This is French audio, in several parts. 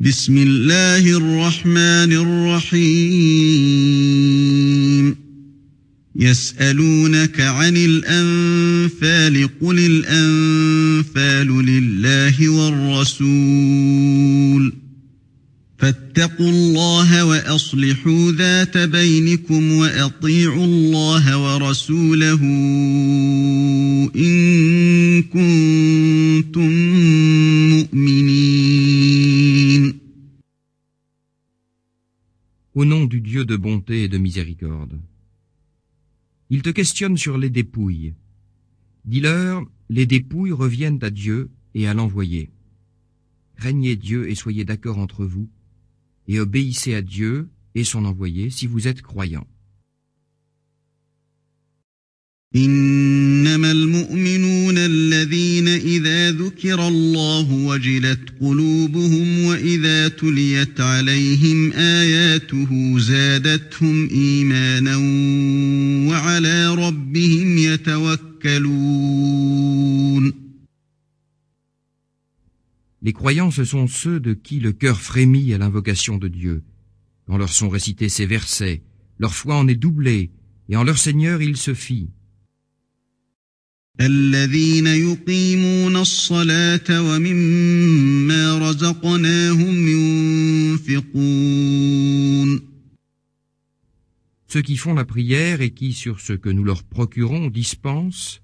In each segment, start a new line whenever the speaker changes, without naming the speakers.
بسم الله الرحمن الرحيم. يسألونك عن الأنفال قل الأنفال لله والرسول. فاتقوا الله وأصلحوا ذات بينكم وأطيعوا الله ورسوله إن كنتم
Au nom du Dieu de bonté et de miséricorde. Ils te questionnent sur les dépouilles. Dis-leur, les dépouilles reviennent à Dieu et à l'envoyé. Craignez Dieu et soyez d'accord entre vous, et obéissez à Dieu et son envoyé si vous êtes croyants.
إنما المؤمنون الذين إذا ذكر الله وجلت قلوبهم وإذا تليت عليهم آياته زادتهم إيمانا وعلى ربهم يتوكلون
Les croyants, ce sont ceux de qui le cœur frémit à l'invocation de Dieu. Quand leur sont récités ces versets, leur foi en est doublée, et en leur Seigneur ils se fient.
الذين يقيمون الصلاة ومما رزقناهم ينفقون.
Ceux qui font la prière et qui, sur ce que nous leur procurons, dispensent,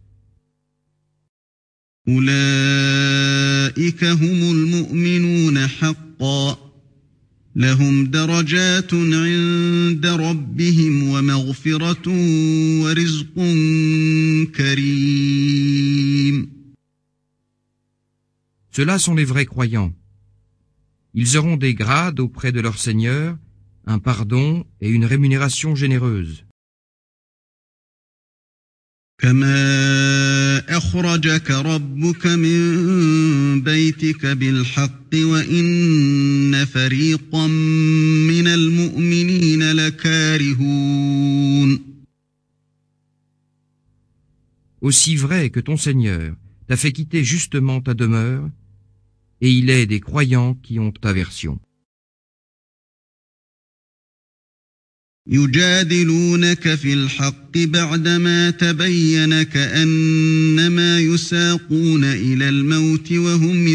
أولئك هم المؤمنون حقا. لهم درجات عند ربهم ومغفرة ورزق كريم.
ceux-là sont les vrais croyants. Ils auront des grades auprès de leur Seigneur, un pardon et une rémunération généreuse.
كما أخرجك ربك من بيتك بالحق وإن فريقا من المؤمنين لكارهون
Aussi vrai que ton Seigneur t'a fait quitter justement ta demeure, et il est des croyants qui ont aversion.
يجادلونك في الحق بعدما تبين كأنما يساقون إلى الموت وهم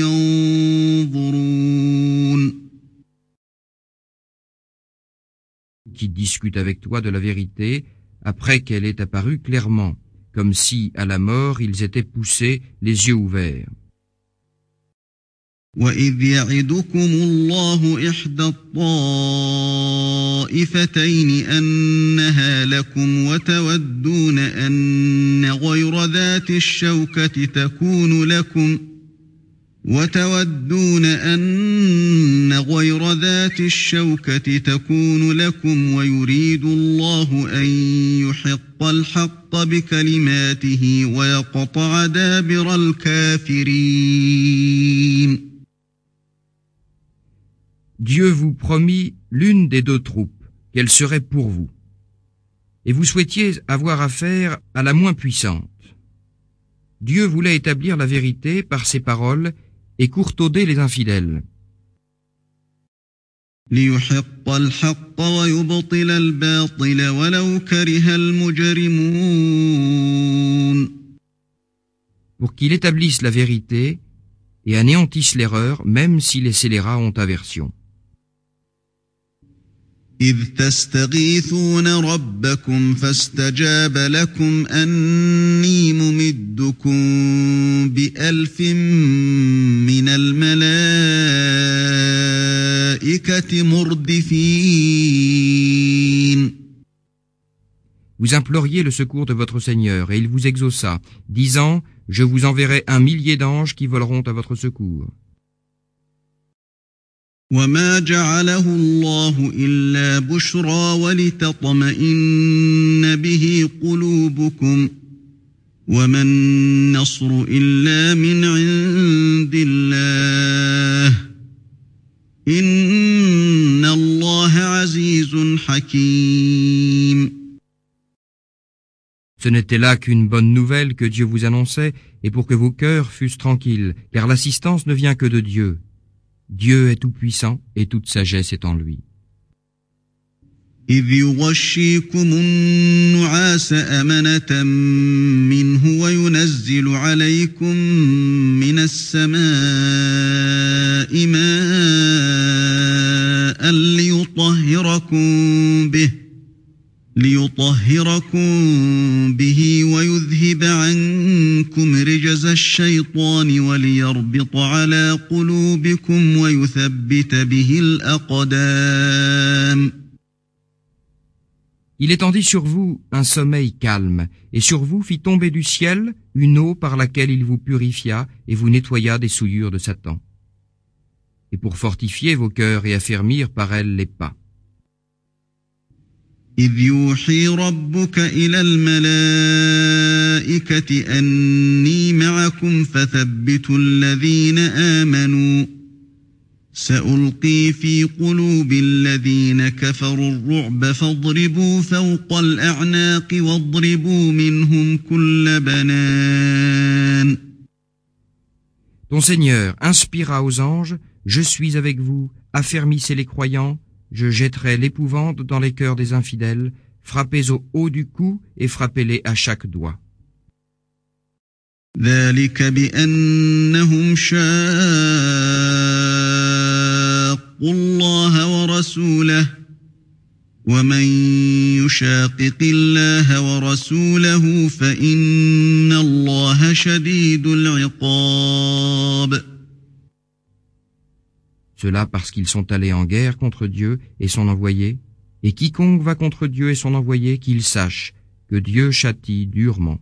ينظرون
qui discutent avec toi de la vérité après qu'elle est apparue clairement, comme si, à la mort, ils étaient poussés, les yeux ouverts.
وإذ يعدكم الله إحدى الطائفتين أنها لكم وتودون أن غير ذات الشوكة تكون لكم وتودون أن غير ذات الشوكة تكون لكم ويريد الله أن يحق الحق بكلماته ويقطع دابر الكافرين
Dieu vous promit l'une des deux troupes, qu'elle serait pour vous. Et vous souhaitiez avoir affaire à la moins puissante. Dieu voulait établir la vérité par ses paroles et courtauder les infidèles. Pour qu'il établisse la vérité et anéantisse l'erreur même si les scélérats ont aversion.
إذ تستغيثون ربكم فاستجاب لكم أني ممدكم بألف من الملائكة مردفين
Vous imploriez le secours de votre Seigneur, et il vous exauça, disant, Je vous enverrai un millier d'anges qui voleront à votre secours.
وما جعله الله إلا بشرى ولتطمئن به قلوبكم وما النصر إلا من عند الله إن الله عزيز حكيم
Ce n'était là qu'une bonne nouvelle que Dieu vous annonçait, et pour que vos cœurs fussent tranquilles, car l'assistance ne vient que de Dieu. Dieu est tout-puissant et toute sagesse est en lui.
إذ يغشيكم النعاس أمنة منه وينزل عليكم من السماء ماء ليطهركم به ليطهركم به ويذهب عنكم رجز الشيطان وليربط على قلوبكم ويثبت به الأقدام
Il étendit sur vous un sommeil calme, et sur vous fit tomber du ciel une eau par laquelle il vous purifia et vous nettoya des souillures de Satan. Et pour fortifier vos cœurs et affermir par elle les pas.
إذ يوحي ربك إلى الملائكة أني معكم فثبتوا الذين آمنوا سألقي في قلوب الذين كفروا الرعب فاضربوا فوق الأعناق واضربوا منهم كل بنان.
Ton Seigneur inspira aux anges, je suis avec vous, affermissez les croyants, je jetterai l'épouvante dans les cœurs des infidèles, frappez au haut du cou et frappez-les à chaque doigt.
ذلك بأنهم شاقوا الله ورسوله ومن يشاقق الله ورسوله فإن الله شديد العقاب
Cela parce qu'ils sont allés en guerre contre Dieu et son envoyé, et quiconque va contre Dieu et son envoyé, qu'il sache que Dieu châtie durement.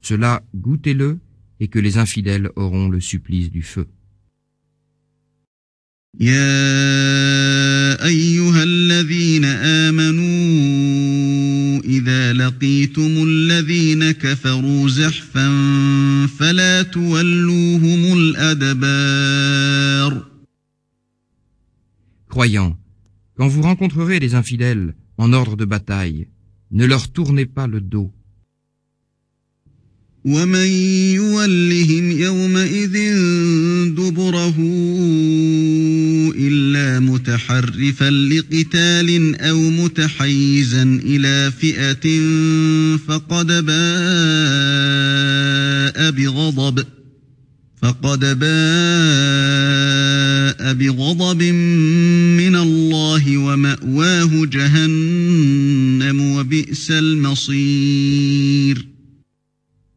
Cela, goûtez-le, et que les infidèles auront le supplice du feu.
زحفا فلا تولوهم الأدبار
Croyants, quand vous rencontrerez les infidèles en ordre de bataille, ne leur tournez pas le dos.
ومن يولهم يومئذ دبره إلا متحرفا لقتال أو متحيزا إلى فئة فقد باء بغضب فقد باء بغضب من الله ومأواه جهنم وبئس المصير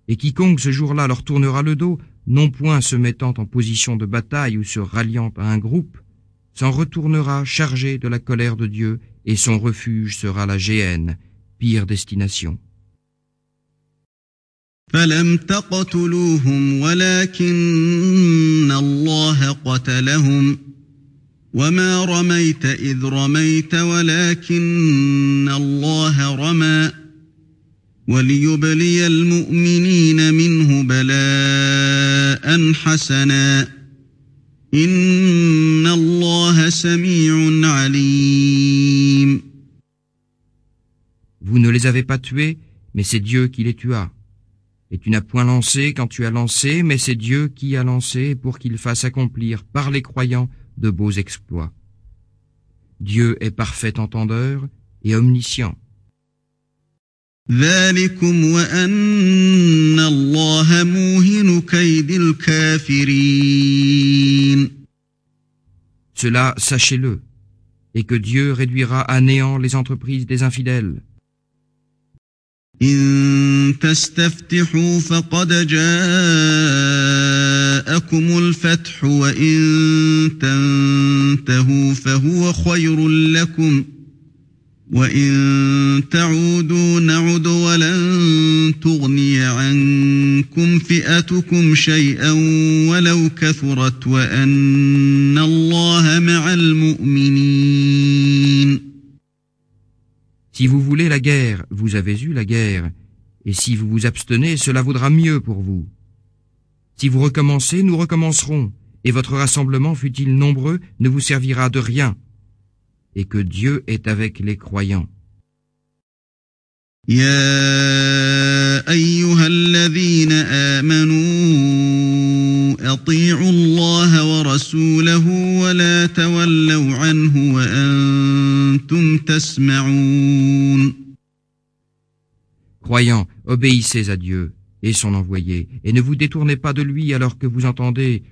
Et quiconque ce jour-là leur tournera le dos, non point se mettant en position de bataille ou se ralliant à un groupe, s'en retournera chargé de la colère de Dieu, et son refuge sera la géhenne, pire destination.
فلم تقتلوهم ولكن الله قتلهم وما رميت إذ رميت ولكن الله رمى وليبلي المؤمنين منه بلاء حسنا إن الله سميع عليم
Vous ne les avez pas tués, mais c'est Dieu qui les tua. Et tu n'as point lancé quand tu as lancé, mais c'est Dieu qui a lancé pour qu'il fasse accomplir par les croyants de beaux exploits. Dieu est parfait entendeur et omniscient. Cela, sachez-le, et que Dieu réduira à néant les entreprises des infidèles.
إن تستفتحوا فقد جاءكم الفتح وإن تنتهوا فهو خير لكم ۖ وإن تعودوا نعد ولن تغني عنكم فئتكم شيئا ولو كثرت وأن الله مع المؤمنين
Si vous voulez la guerre, vous avez eu la guerre, et si vous vous abstenez, cela vaudra mieux pour vous. Si vous recommencez, nous recommencerons, et votre rassemblement, fût-il nombreux, ne vous servira de rien. et que Dieu est avec les croyants.
يا أيها الذين آمنوا أطيعوا الله ورسوله ولا تولوا عنه وأنتم تسمعون
Croyants, obéissez à Dieu et son envoyé, et ne vous détournez pas de lui alors que vous entendez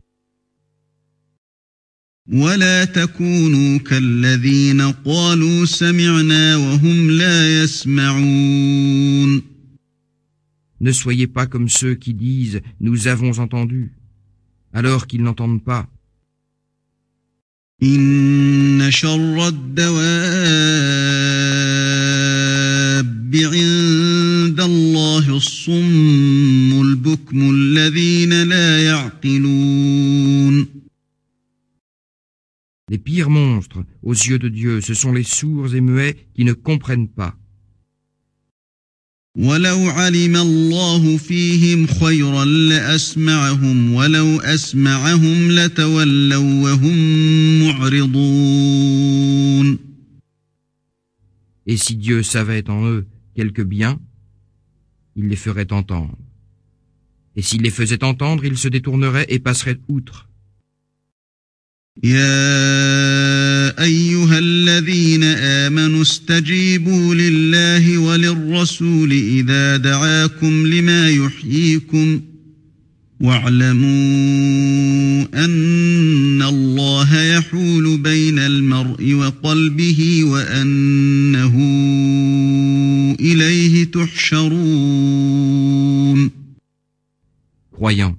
ولا تكونوا كالذين قالوا سمعنا وهم لا يسمعون
Ne soyez pas comme ceux qui disent Nous avons entendu, alors qu'ils n'entendent pas.
إن شر الدواب عند الله الصم
Les pires monstres aux yeux de Dieu, ce sont les sourds et muets qui ne comprennent pas.
ولو علم الله فيهم خيرا لأسمعهم ولو أسمعهم لتولوا وهم معرضون
Et si Dieu savait en eux quelque bien, il les ferait entendre. Et s'il les faisait entendre, ils se détourneraient et passeraient outre.
يا أيها الذين آمنوا استجيبوا لله وللرسول إذا دعاكم لما يحييكم واعلموا أن الله يحول بين المرء وقلبه وأنه إليه تحشرون
Croyants,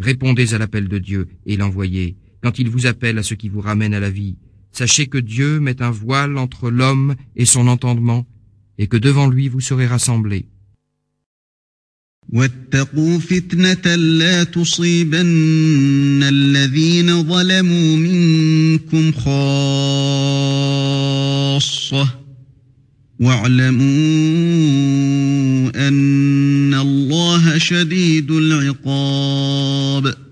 répondez à l'appel de Dieu et l'envoyez. Quand il vous appelle à ce qui vous ramène à la vie, sachez que Dieu met un voile entre l'homme et son entendement, et que devant lui vous serez rassemblés.
واتقوا فتنة لا تصيبن الذين ظلموا منكم خاصة واعلموا أن الله شديد العقاب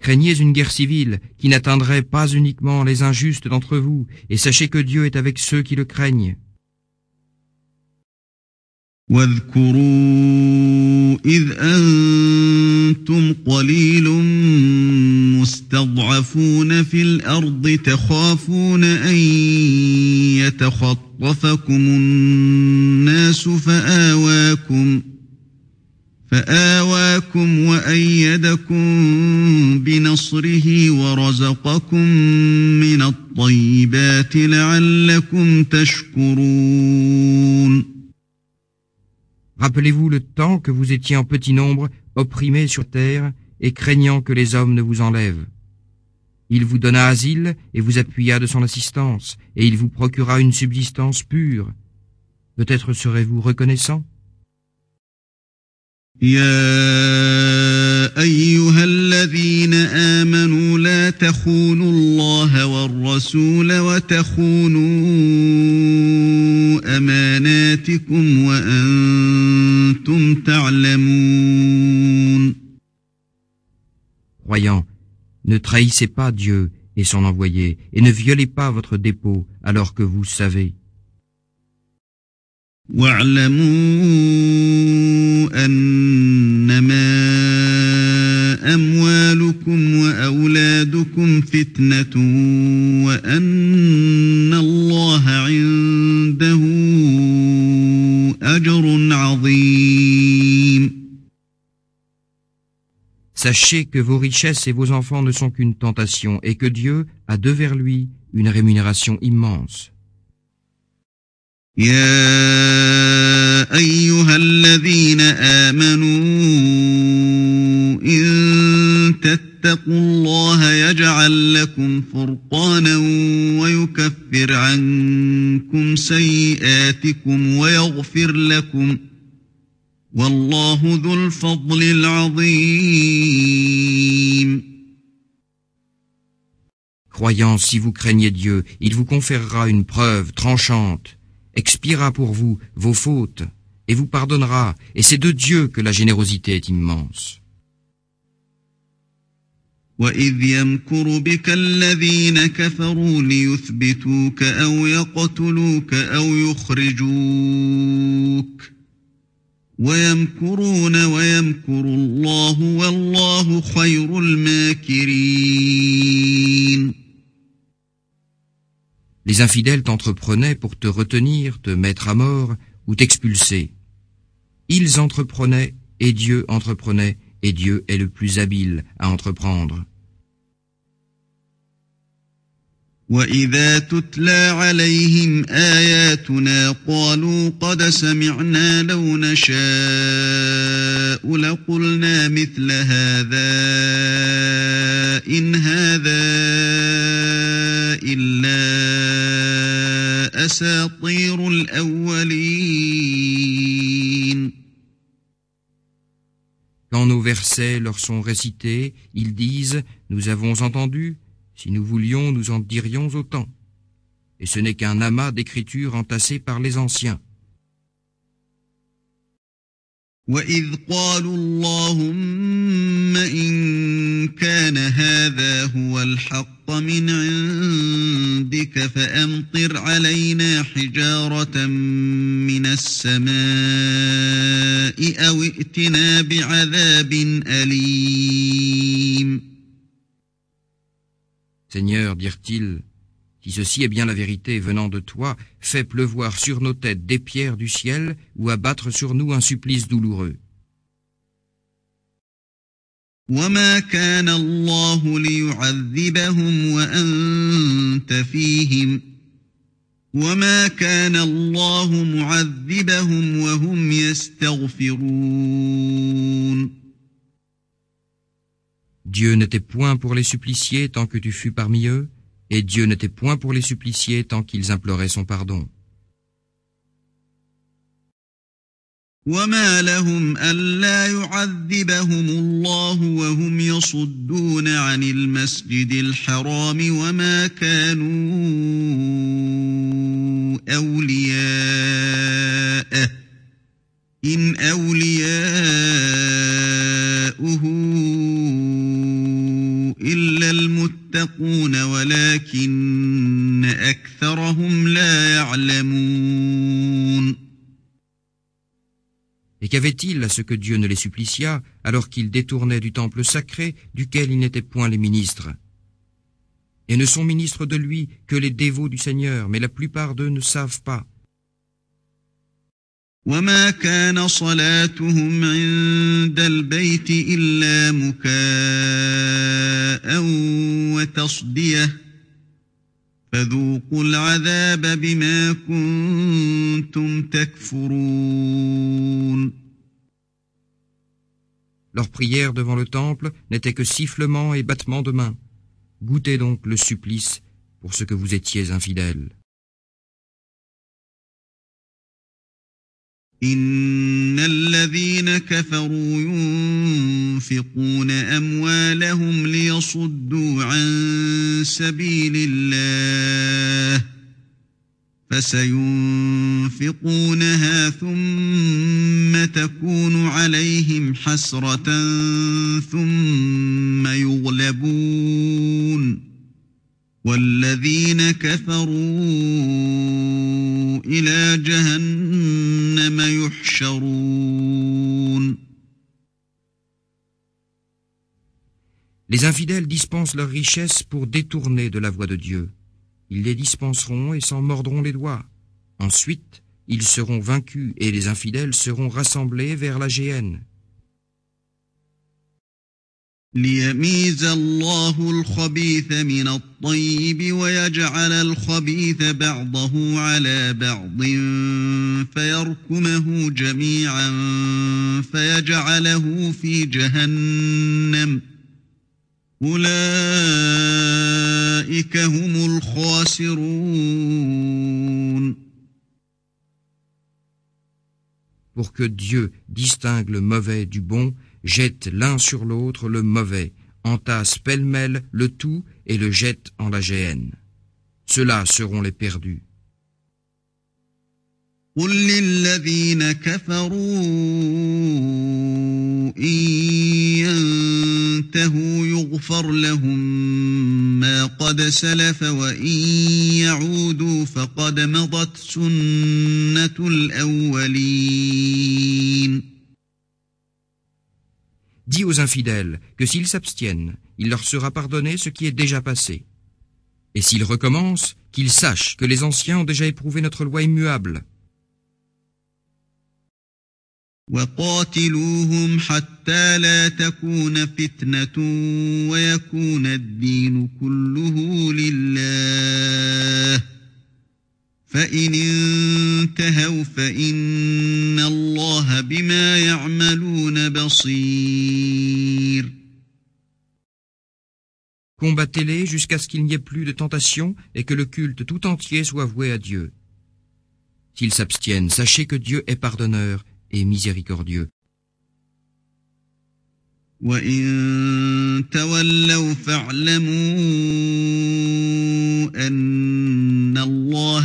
Craignez une guerre civile qui n'atteindrait pas uniquement les injustes d'entre vous, et sachez que Dieu est avec ceux qui le craignent.
واذكروا إذ أنتم قليل مستضعفون في الأرض تخافون أن يتخطفكم الناس فآواكم فآواكم وأيدكم بنصره ورزقكم من الطيبات لعلكم تشكرون
Rappelez-vous le temps que vous étiez en petit nombre, opprimés sur terre, et craignant que les hommes ne vous enlèvent. Il vous donna asile et vous appuya de son assistance, et il vous procura une subsistance pure. Peut-être serez-vous reconnaissant
يا أيها الذين آمنوا لا تخونوا الله والرسول وتخونوا أماناتكم وأنتم تعلمون
Croyants, ne trahissez pas Dieu et son envoyé, et ne violez pas votre dépôt alors que vous savez.
واعلموا أنما فتنة وأن الله عنده أجر عظيم
Sachez que vos richesses et vos enfants ne sont qu'une tentation, et que Dieu a devers lui une rémunération immense.
يا أيها الذين آمنوا إن تتقوا الله يجعل لكم فرقانا ويكفر عنكم سيئاتكم ويغفر لكم والله ذو الفضل العظيم
Croyants, si vous craignez Dieu, il vous conférera une preuve tranchante, expiera pour vous vos fautes, et vous pardonnera, et c'est de Dieu que la générosité est immense.
وإذ يمكر بك الذين كفروا ليثبتوك أو يقتلوك أو يخرجوك ويمكرون ويمكر الله والله خير الماكرين
Les infidèles t'entreprenaient pour te retenir, te mettre à mort ou t'expulser. Ils entreprenaient et Dieu entreprenait et Dieu est le plus habile à entreprendre.
وإذا تتلى عليهم آياتنا قالوا قد سمعنا لو نشاء لقلنا مثل هذا إن هذا إلا أساطير الأولين
Quand nos versets leur sont récités, ils disent Nous avons entendu, Si nous voulions, nous en dirions autant. Et ce n'est qu'un amas d'écritures entassées par les anciens.
وإذ قالوا اللهم إن كان هذا هو الحق من عندك فأمطر علينا حجارة من السماء أو ائتنا بعذاب أليم
Seigneur, dirent-ils, si ceci est bien la vérité venant de toi, fais pleuvoir sur nos têtes des pierres du ciel ou abattre sur nous un supplice douloureux. Dieu n'était point pour les suppliciés tant que tu fus parmi eux, et Dieu n'était point pour les suppliciés tant qu'ils imploraient son pardon. Et qu'avait-il à ce que Dieu ne les supplicia alors qu'ils détournaient du temple sacré duquel ils n'étaient point les ministres? Et ne sont ministres de lui que les dévots du Seigneur, mais la plupart d'eux ne savent pas. Leur prière devant le temple n'était que sifflement et battement de main. Goûtez donc le supplice pour ce que vous étiez infidèles.
إن الذين كفروا ينفقون أموالهم ليصدوا عن سبيل الله فسينفقونها ثم تكون عليهم حسرة ثم يغلبون والذين كفروا إلى جهنم يحشرون
Les infidèles dispensent leurs richesses pour détourner de la voie de Dieu. Ils les dispenseront et s'en mordront les doigts. Ensuite, ils seront vaincus et les infidèles seront rassemblés vers la géhenne.
ليميز الله الخبيث من الطيب ويجعل الخبيث بعضه على بعض فيركمه جميعا فيجعله في جهنم. أولئك هم الخاسرون.
Pour que Dieu distingue le mauvais du bon, jette l'un sur l'autre le mauvais, entasse pêle-mêle le tout et le jette en la géhenne. Ceux-là seront les perdus. Dis,
يغفر لهم ما قد سلف وإن يعودوا فقد مضت سنة الأولين
Dis aux infidèles que s'ils s'abstiennent, il leur sera pardonné ce qui est déjà passé. Et s'ils recommencent, qu'ils sachent que les anciens ont déjà éprouvé notre loi immuable.
وقاتلوهم حتى لا تكون فتنة ويكون الدين كله لله فإن انتهوا فإن الله بما يعملون بصير
Combattez-les jusqu'à ce qu'il n'y ait plus de tentation et que le culte tout entier soit voué à Dieu. S'ils s'abstiennent, sachez que Dieu est pardonneur et miséricordieux.
وإن تولوا فاعلموا أن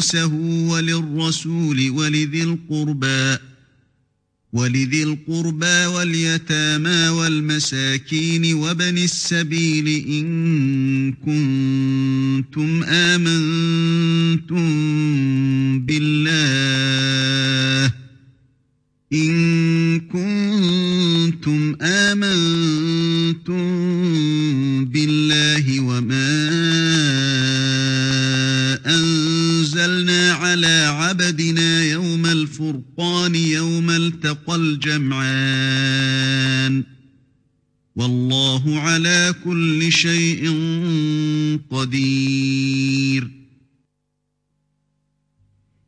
خمسه وللرسول ولذي القربى ولذي القربى واليتامى والمساكين وبن السبيل إن كنتم آمنتم بالله إن كنتم آمنتم بالله وما على عبدنا يوم الفرقان يوم التقى الجمعان والله على كل شيء قدير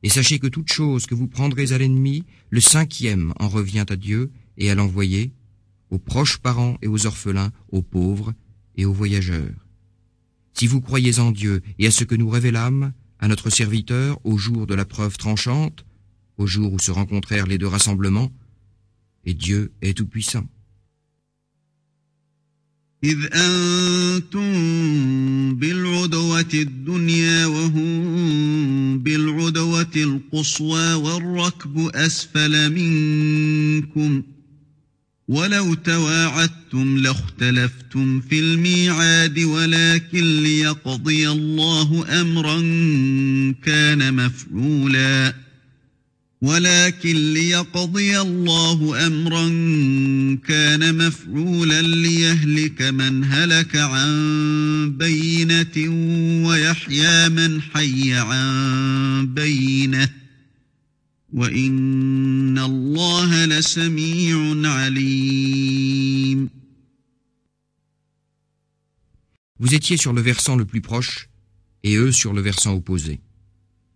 Et sachez que toute chose que vous prendrez à l'ennemi, le cinquième en revient à Dieu et à l'envoyer, aux proches parents et aux orphelins, aux pauvres et aux voyageurs. Si vous croyez en Dieu et à ce que nous révélâmes, à notre serviteur au jour de la preuve tranchante, au jour où se rencontrèrent les deux rassemblements, et Dieu est tout-puissant.
إذ أنتم بالعدوة الدنيا وهم بالعدوة القصوى والركب أسفل منكم ولو تواعدتم لاختلفتم في الميعاد ولكن ليقضي الله أمرا كان مفعولا. ولكن ليقضي الله أمرا كان مفعولا ليهلك من هلك عن بينة ويحيى من حي عن بينة.
Vous étiez sur le versant le plus proche, et eux sur le versant opposé.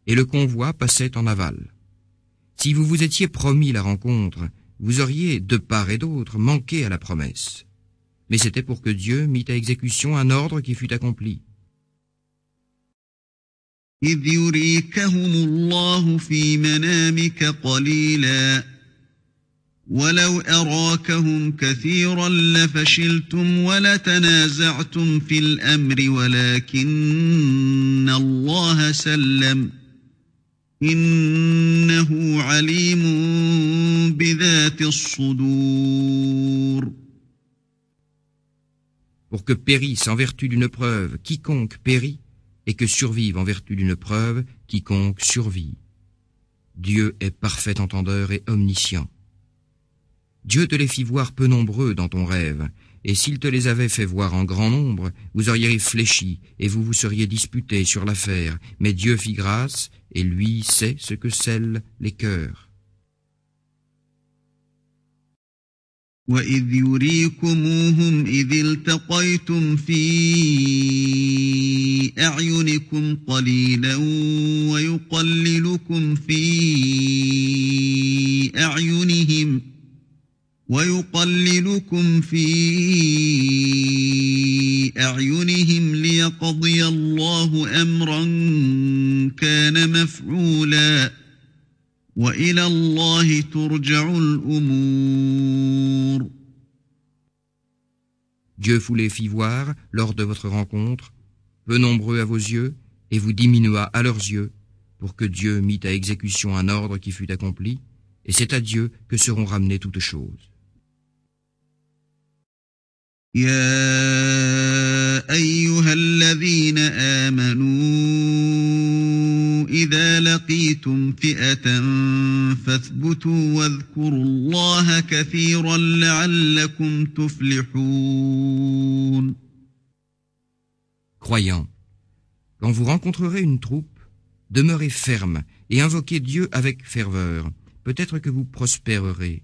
Et le convoi passait en aval. Si vous vous étiez promis la rencontre, vous auriez, de part et d'autre, manqué à la promesse. Mais c'était pour que Dieu mît à exécution un ordre qui fut accompli.
إذ يريكهم الله في منامك قليلا. ولو أراكهم كثيرا لفشلتم ولتنازعتم في الأمر ولكن الله سلم. إنه عليم بذات الصدور.
Pour que périsse en vertu d'une preuve quiconque périt, et que survive en vertu d'une preuve quiconque survit. Dieu est parfait entendeur et omniscient. Dieu te les fit voir peu nombreux dans ton rêve, et s'il te les avait fait voir en grand nombre, vous auriez fléchi, et vous vous seriez disputé sur l'affaire, mais Dieu fit grâce, et lui sait ce que scellent les cœurs.
وإذ يريكموهم إذ التقيتم في أعينكم قليلا ويقللكم في أعينهم ويقللكم في أعينهم ليقضي الله أمرا كان مفعولاً وإلى الله ترجع الأمور
Dieu vous les fit voir lors de votre rencontre, peu nombreux à vos yeux, et vous diminua à leurs yeux, pour que Dieu mit à exécution un ordre qui fut accompli, et c'est à Dieu que seront ramenées toutes choses.
يا أيها الذين آمنوا إذا لقيتم فئة فاثبتوا واذكروا الله كثيرا لعلكم تفلحون
Croyants, quand vous rencontrerez une troupe, demeurez ferme et invoquez Dieu avec ferveur. Peut-être que vous prospérerez.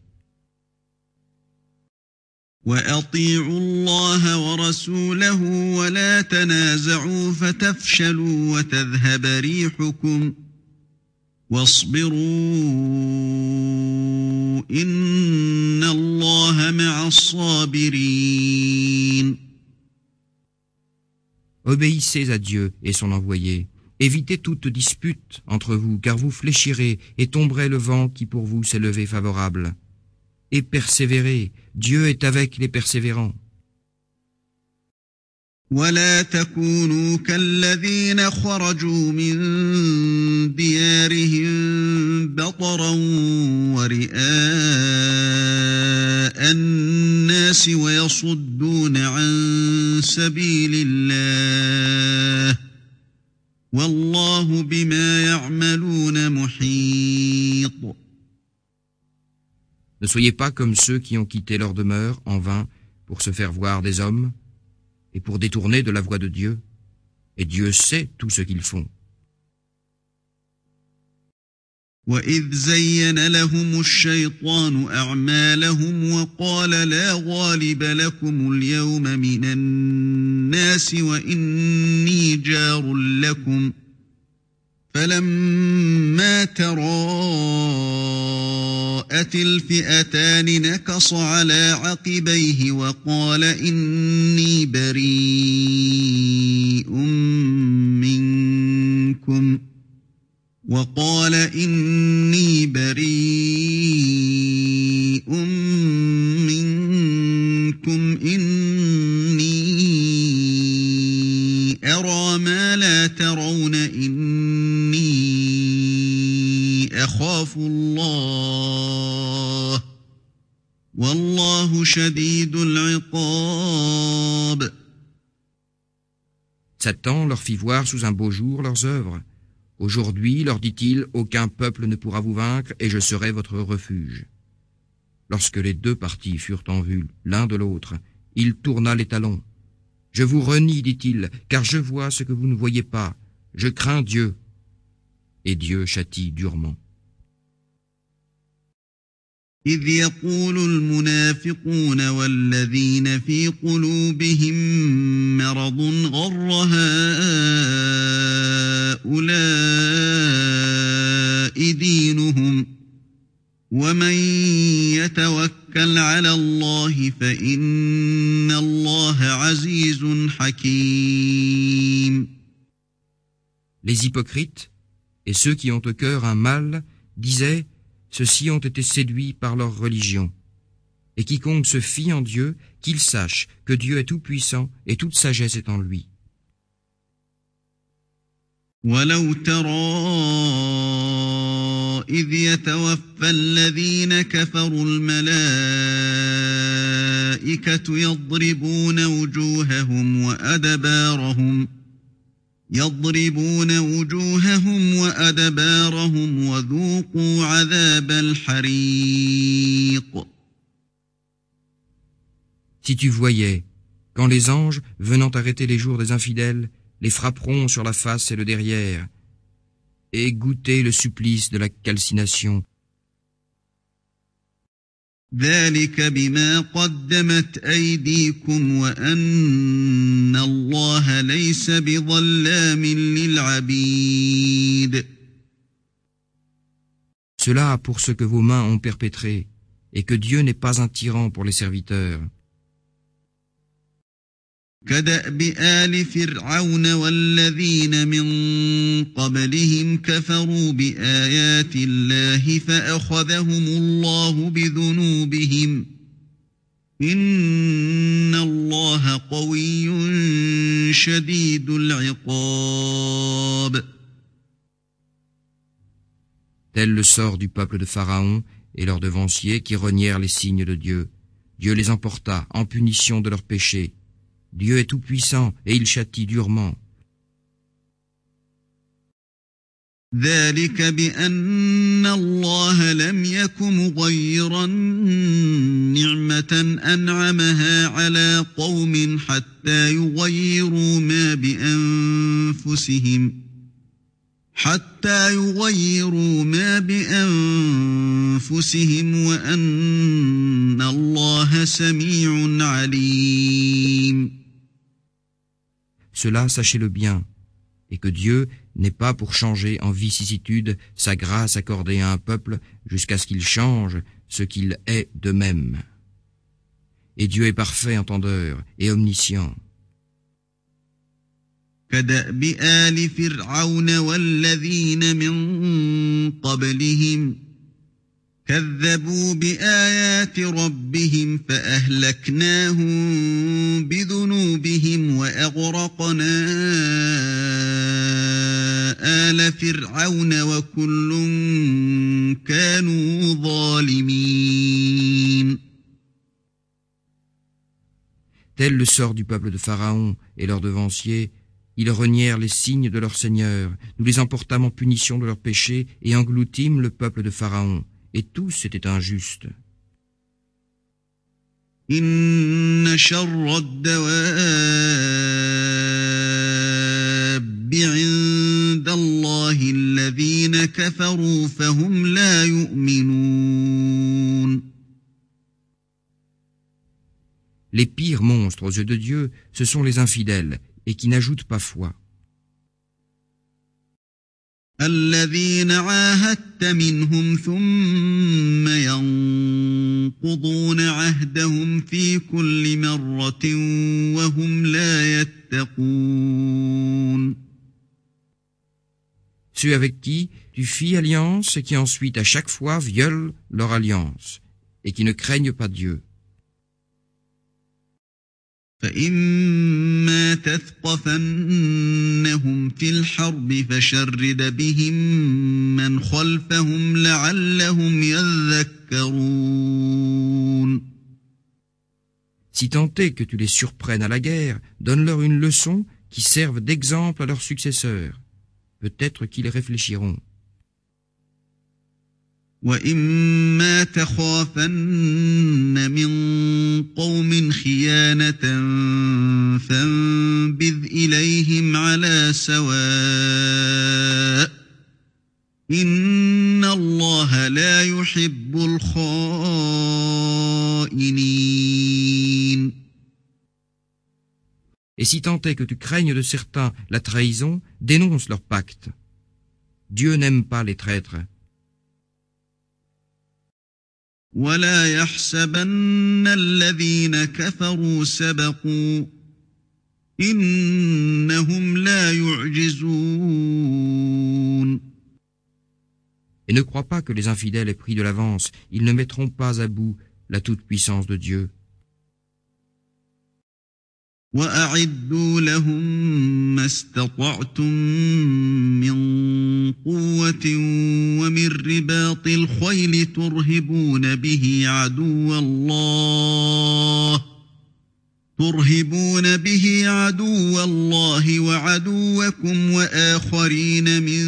وأطيعوا الله ورسوله ولا تنازعوا فتفشلوا وتذهب ريحكم واصبروا إن الله مع الصابرين
Obéissez à Dieu et son envoyé. Évitez toute dispute entre vous, car vous fléchirez et tomberez le vent qui pour vous s'est levé favorable. Et persévérez, Dieu est avec les persévérants.
ولا تكونوا كالذين خرجوا من ديارهم بطرا ورئاء الناس ويصدون عن سبيل الله والله بما يعملون محيط
Ne soyez pas comme ceux qui ont quitté leur demeure en vain pour se faire voir des hommes. et pour détourner de la voie de Dieu. Et Dieu sait tout ce qu'ils font.
وإذ زين لهم الشيطان أعمالهم وقال لا غالب لكم اليوم من الناس وإني جار لكم فلما تراءت الفئتان نكص على عقبيه وقال إني بريء منكم. وقال إني بريء منكم أخاف الله والله شديد العقاب
Satan leur fit voir sous un beau jour leurs œuvres. Aujourd'hui, leur dit-il, aucun peuple ne pourra vous vaincre et je serai votre refuge. Lorsque les deux partis furent en vue l'un de l'autre, il tourna les talons. Je vous renie, dit-il, car je vois ce que vous ne voyez pas. Je crains Dieu. Et Dieu châtie durement.
إذ يقول المنافقون والذين في قلوبهم مرض غر هؤلاء دينهم ومن يتوكل على الله فإن الله عزيز حكيم.
Les hypocrites et ceux qui ont au cœur un mal disaient Ceux-ci ont été séduits par leur religion. Et quiconque se fie en Dieu, qu'il sache que Dieu est tout-puissant et toute sagesse est en lui.
ولو ترى إذ يتوفى الذين كفروا الملائكة يضربون وجوههم وأدبارهم يضربون وجوههم وأدبارهم وذوقوا عذاب الحريق
Si tu voyais, quand les anges, venant arrêter les jours des infidèles, les frapperont sur la face et le derrière, et goûter le supplice de la calcination. cela pour ce que vos mains ont perpétré, et que Dieu n'est pas un tyran pour les serviteurs.
كداب ال فرعون والذين من قبلهم كفروا بايات الله فاخذهم الله بذنوبهم ان الله قوي شديد العقاب
Tel le sort du peuple de Pharaon et leurs devanciers qui renièrent les signes de Dieu. Dieu les emporta en punition de leurs péchés. Dieu est tout-puissant et il châtie durement.
ذلك بأن الله لم يك مغيرا نعمة أنعمها على قوم حتى يغيروا ما بأنفسهم حتى يغيروا ما بأنفسهم وأن الله سميع عليم
Cela, sachez-le bien, et que Dieu n'est pas pour changer en vicissitude sa grâce accordée à un peuple jusqu'à ce qu'il change ce qu'il est de même. Et Dieu est parfait entendeur et omniscient.
كذبوا بآيات ربهم فأهلكناهم بذنوبهم وأغرقنا آل فرعون وكل كانوا ظالمين
Tel le sort du peuple de Pharaon et leurs devanciers, ils renièrent les signes de leur Seigneur, nous les emportâmes en punition de leurs péchés et engloutîmes le peuple de Pharaon. et tous étaient injustes. Les pires monstres aux yeux de Dieu, ce sont les infidèles et qui n'ajoutent pas foi.
الذين عاهدت منهم ثم ينقضون عهدهم في كل مرة وهم لا يتقون
Ceux avec qui tu fis alliance et qui ensuite à chaque fois violent leur alliance et qui ne craignent pas Dieu.
فإما تثقفنهم في الحرب فشرد بهم من خلفهم لعلهم يذكرون
Si tant est que tu les surprennes à la guerre, donne-leur une leçon qui serve d'exemple à leurs successeurs. Peut-être qu'ils réfléchiront.
وإما تخافن من قوم خيانة فانبذ إليهم على سواء إن الله لا يحب الخائنين
Et si tant est que tu craignes de certains la trahison, dénonce leur pacte. Dieu n'aime pas les traîtres.
ولا يحسبن الذين كفروا سبقوا إنهم لا يعجزون
Et ne crois pas que les infidèles aient pris de l'avance, ils ne mettront pas à bout la toute-puissance de Dieu.
وأعدوا لهم ما استطعتم من قوة ومن رباط الخيل ترهبون به عدو الله ترهبون به عدو الله وعدوكم وآخرين من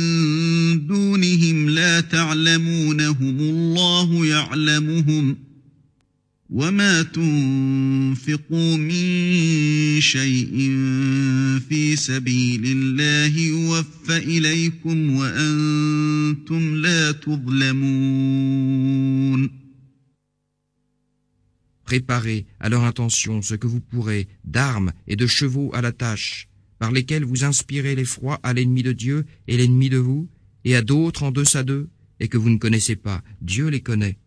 دونهم لا تعلمونهم الله يعلمهم ۖ وما تنفقوا من شيء في سبيل الله يوفى إليكم وأنتم لا تظلمون
Préparez à leur intention ce que vous pourrez d'armes et de chevaux à la tâche, par lesquels vous inspirez l'effroi à l'ennemi de Dieu et l'ennemi de vous, et à d'autres en deçà d'eux, et que vous ne connaissez pas. Dieu les connaît.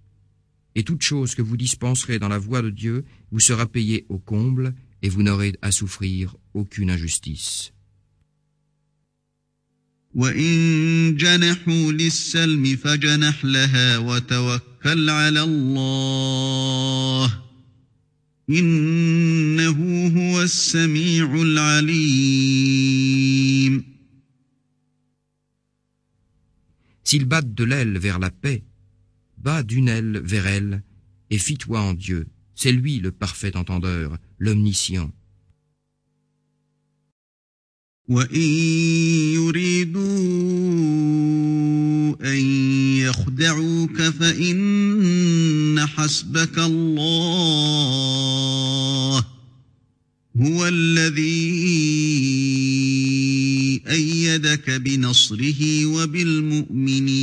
et toute chose que vous dispenserez dans la voie de Dieu vous sera payée au comble, et vous n'aurez à souffrir aucune injustice. S'ils battent de l'aile vers la paix, bats d'une aile vers elle, et fie-toi en Dieu. C'est lui le parfait entendeur, l'omniscient.
هو الذي أيدك بنصره وبالمؤمنين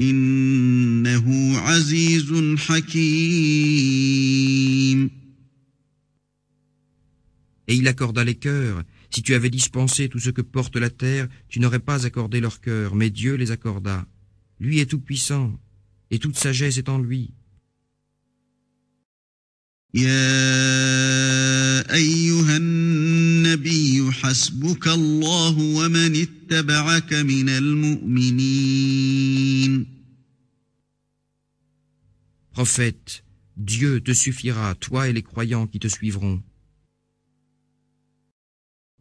إنه عزيز حكيم
Et il accorda les cœurs Si tu avais dispensé tout ce que porte la terre, tu n'aurais pas accordé leur cœur, mais Dieu les accorda. Lui est tout-puissant, et toute sagesse est en lui. Prophète, Dieu te suffira, toi et les croyants qui te suivront.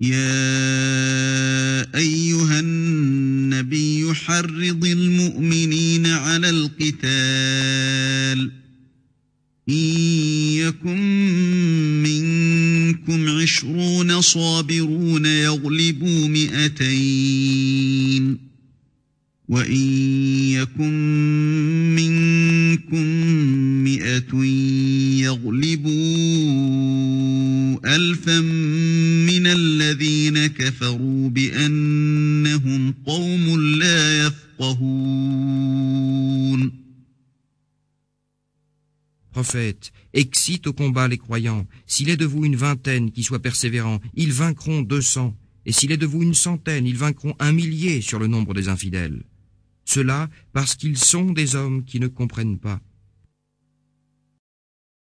يا أيها النبي حرض المؤمنين على القتال إن يكن منكم عشرون صابرون يغلبوا مئتين وإن يكن منكم مئة يغلبوا ألفا
Prophète, excite au combat les croyants. S'il est de vous une vingtaine qui soit persévérant, ils vaincront deux cents. Et s'il est de vous une centaine, ils vaincront un millier sur le nombre des infidèles. Cela parce qu'ils sont des hommes qui ne comprennent pas.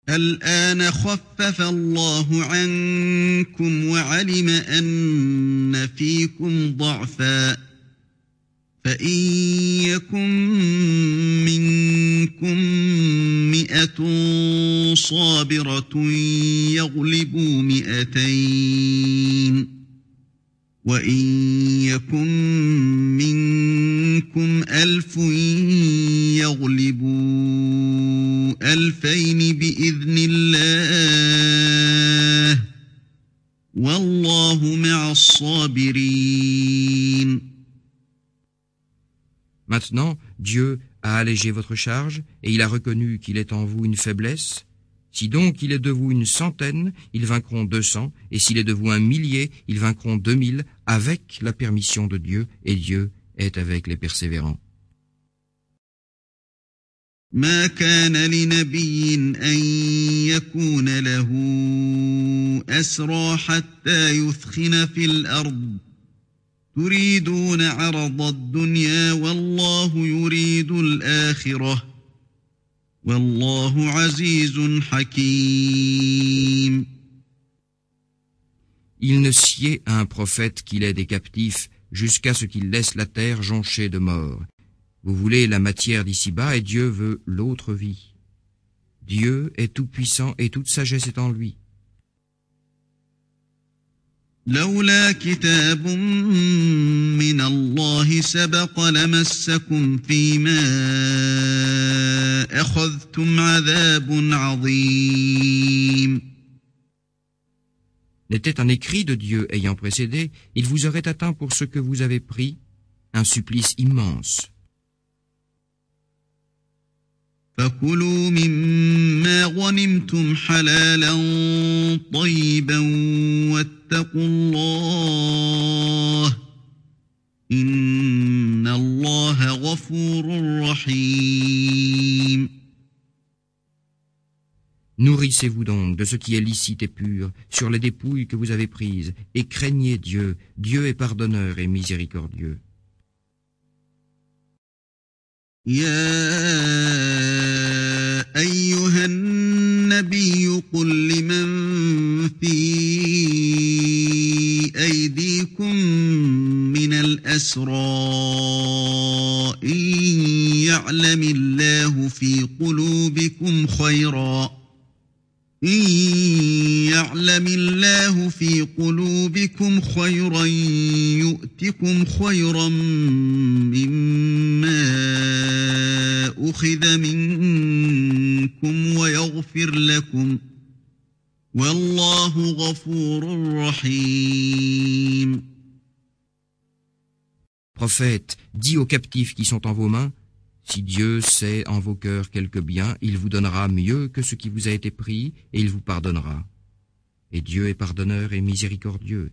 الآن خفف الله عنكم وعلم أن فيكم ضعفا فإن يكن منكم مئة صابرة يغلبوا مئتين وإن يكن منكم ألف يغلبوا ألفين بإذن الله والله مع الصابرين
Maintenant, Dieu a allégé votre charge et il a reconnu qu'il est en vous une faiblesse Si donc il est de vous une centaine, ils vaincront deux cents, et s'il est de vous un millier, ils vaincront deux mille, avec la permission de Dieu, et Dieu est avec les persévérants.
Il
ne sied à un prophète qu'il ait des captifs jusqu'à ce qu'il laisse la terre jonchée de mort. Vous voulez la matière d'ici-bas et Dieu veut l'autre vie. Dieu est tout-puissant et toute sagesse est en lui.
لولا كتاب من الله سبق لمسكم فيما أخذتم عذاب عظيم
N'était un écrit de Dieu ayant précédé, il vous aurait atteint pour ce que vous avez pris, un supplice immense.
فكلوا مما غنمتم حلالا طيبا واتقوا الله إن الله غفور رحيم
Nourrissez-vous donc de ce qui est licite et pur sur les dépouilles que vous avez prises, et craignez Dieu, Dieu est pardonneur et miséricordieux.
يا أيها النبي قل لمن في أيديكم من الأسرى إن يعلم الله في قلوبكم خيرا إن يعلم الله في قلوبكم خيرا يؤتكم خيرا مما أخذ منكم ويغفر لكم والله غفور رحيم.
Prophète, dis aux captifs qui sont en vos mains, Si Dieu sait en vos cœurs quelque bien, il vous donnera mieux que ce qui vous a été pris, et il vous pardonnera. Et Dieu est pardonneur et miséricordieux.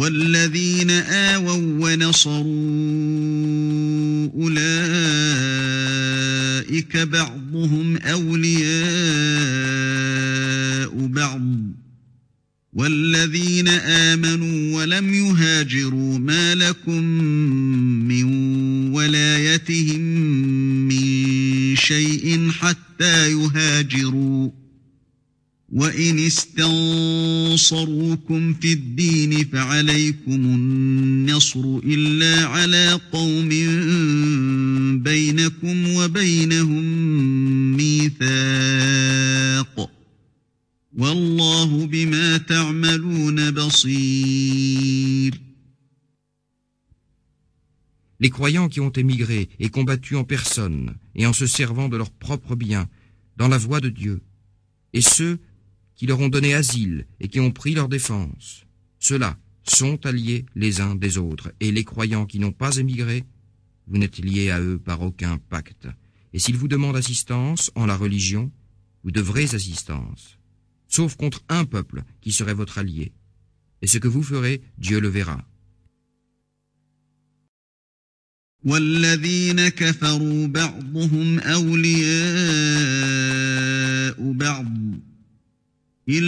والذين آووا ونصروا أولئك بعضهم أولياء بعض. والذين آمنوا ولم يهاجروا ما لكم من ولايتهم من شيء حتى يهاجروا. وإن استنصروكم في الدين فعليكم النصر إلا على قوم بينكم وبينهم ميثاق والله بما تعملون بصير
Les croyants qui ont émigré et combattu en personne et en se servant de leurs propres biens dans la voie de Dieu, et ceux qui leur ont donné asile et qui ont pris leur défense. Ceux-là sont alliés les uns des autres, et les croyants qui n'ont pas émigré, vous n'êtes liés à eux par aucun pacte. Et s'ils vous demandent assistance en la religion, vous devrez assistance, sauf contre un peuple qui serait votre allié. Et ce que vous ferez, Dieu le verra.
Et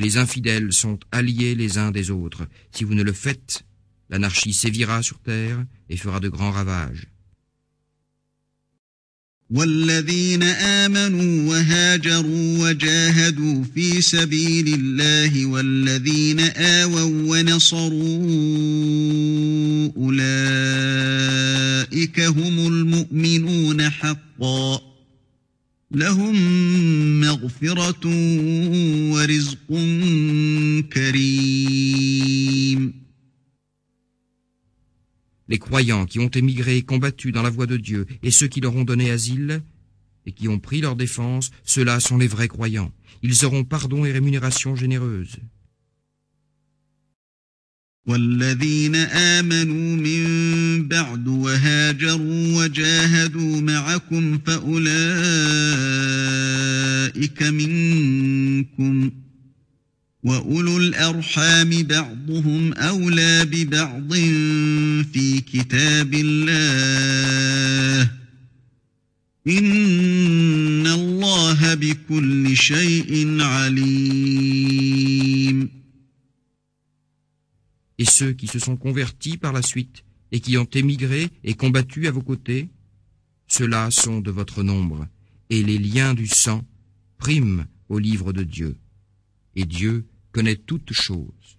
les
infidèles sont alliés les uns des autres. Si vous ne le faites, l'anarchie sévira sur terre et fera de grands ravages.
والذين آمنوا وهاجروا وجاهدوا في سبيل الله والذين آووا ونصروا أولئك هم المؤمنون حقا لهم مغفرة ورزق كريم
les croyants qui ont émigré et combattu dans la voie de Dieu, et ceux qui leur ont donné asile, et qui ont pris leur défense, ceux-là sont les vrais croyants. Ils auront pardon et rémunération généreuse.
والذين آمنوا من بعد وهاجروا وجاهدوا معكم فأولئك منكم وأولو الأرحام بعضهم أولى ببعض في كتاب الله. إن الله بكل شيء عليم.
Et ceux qui se sont convertis par la suite et qui ont émigré et combattu à vos côtés, ceux-là sont de votre nombre, et les liens du sang priment au livre de Dieu. Et Dieu connaît toutes choses.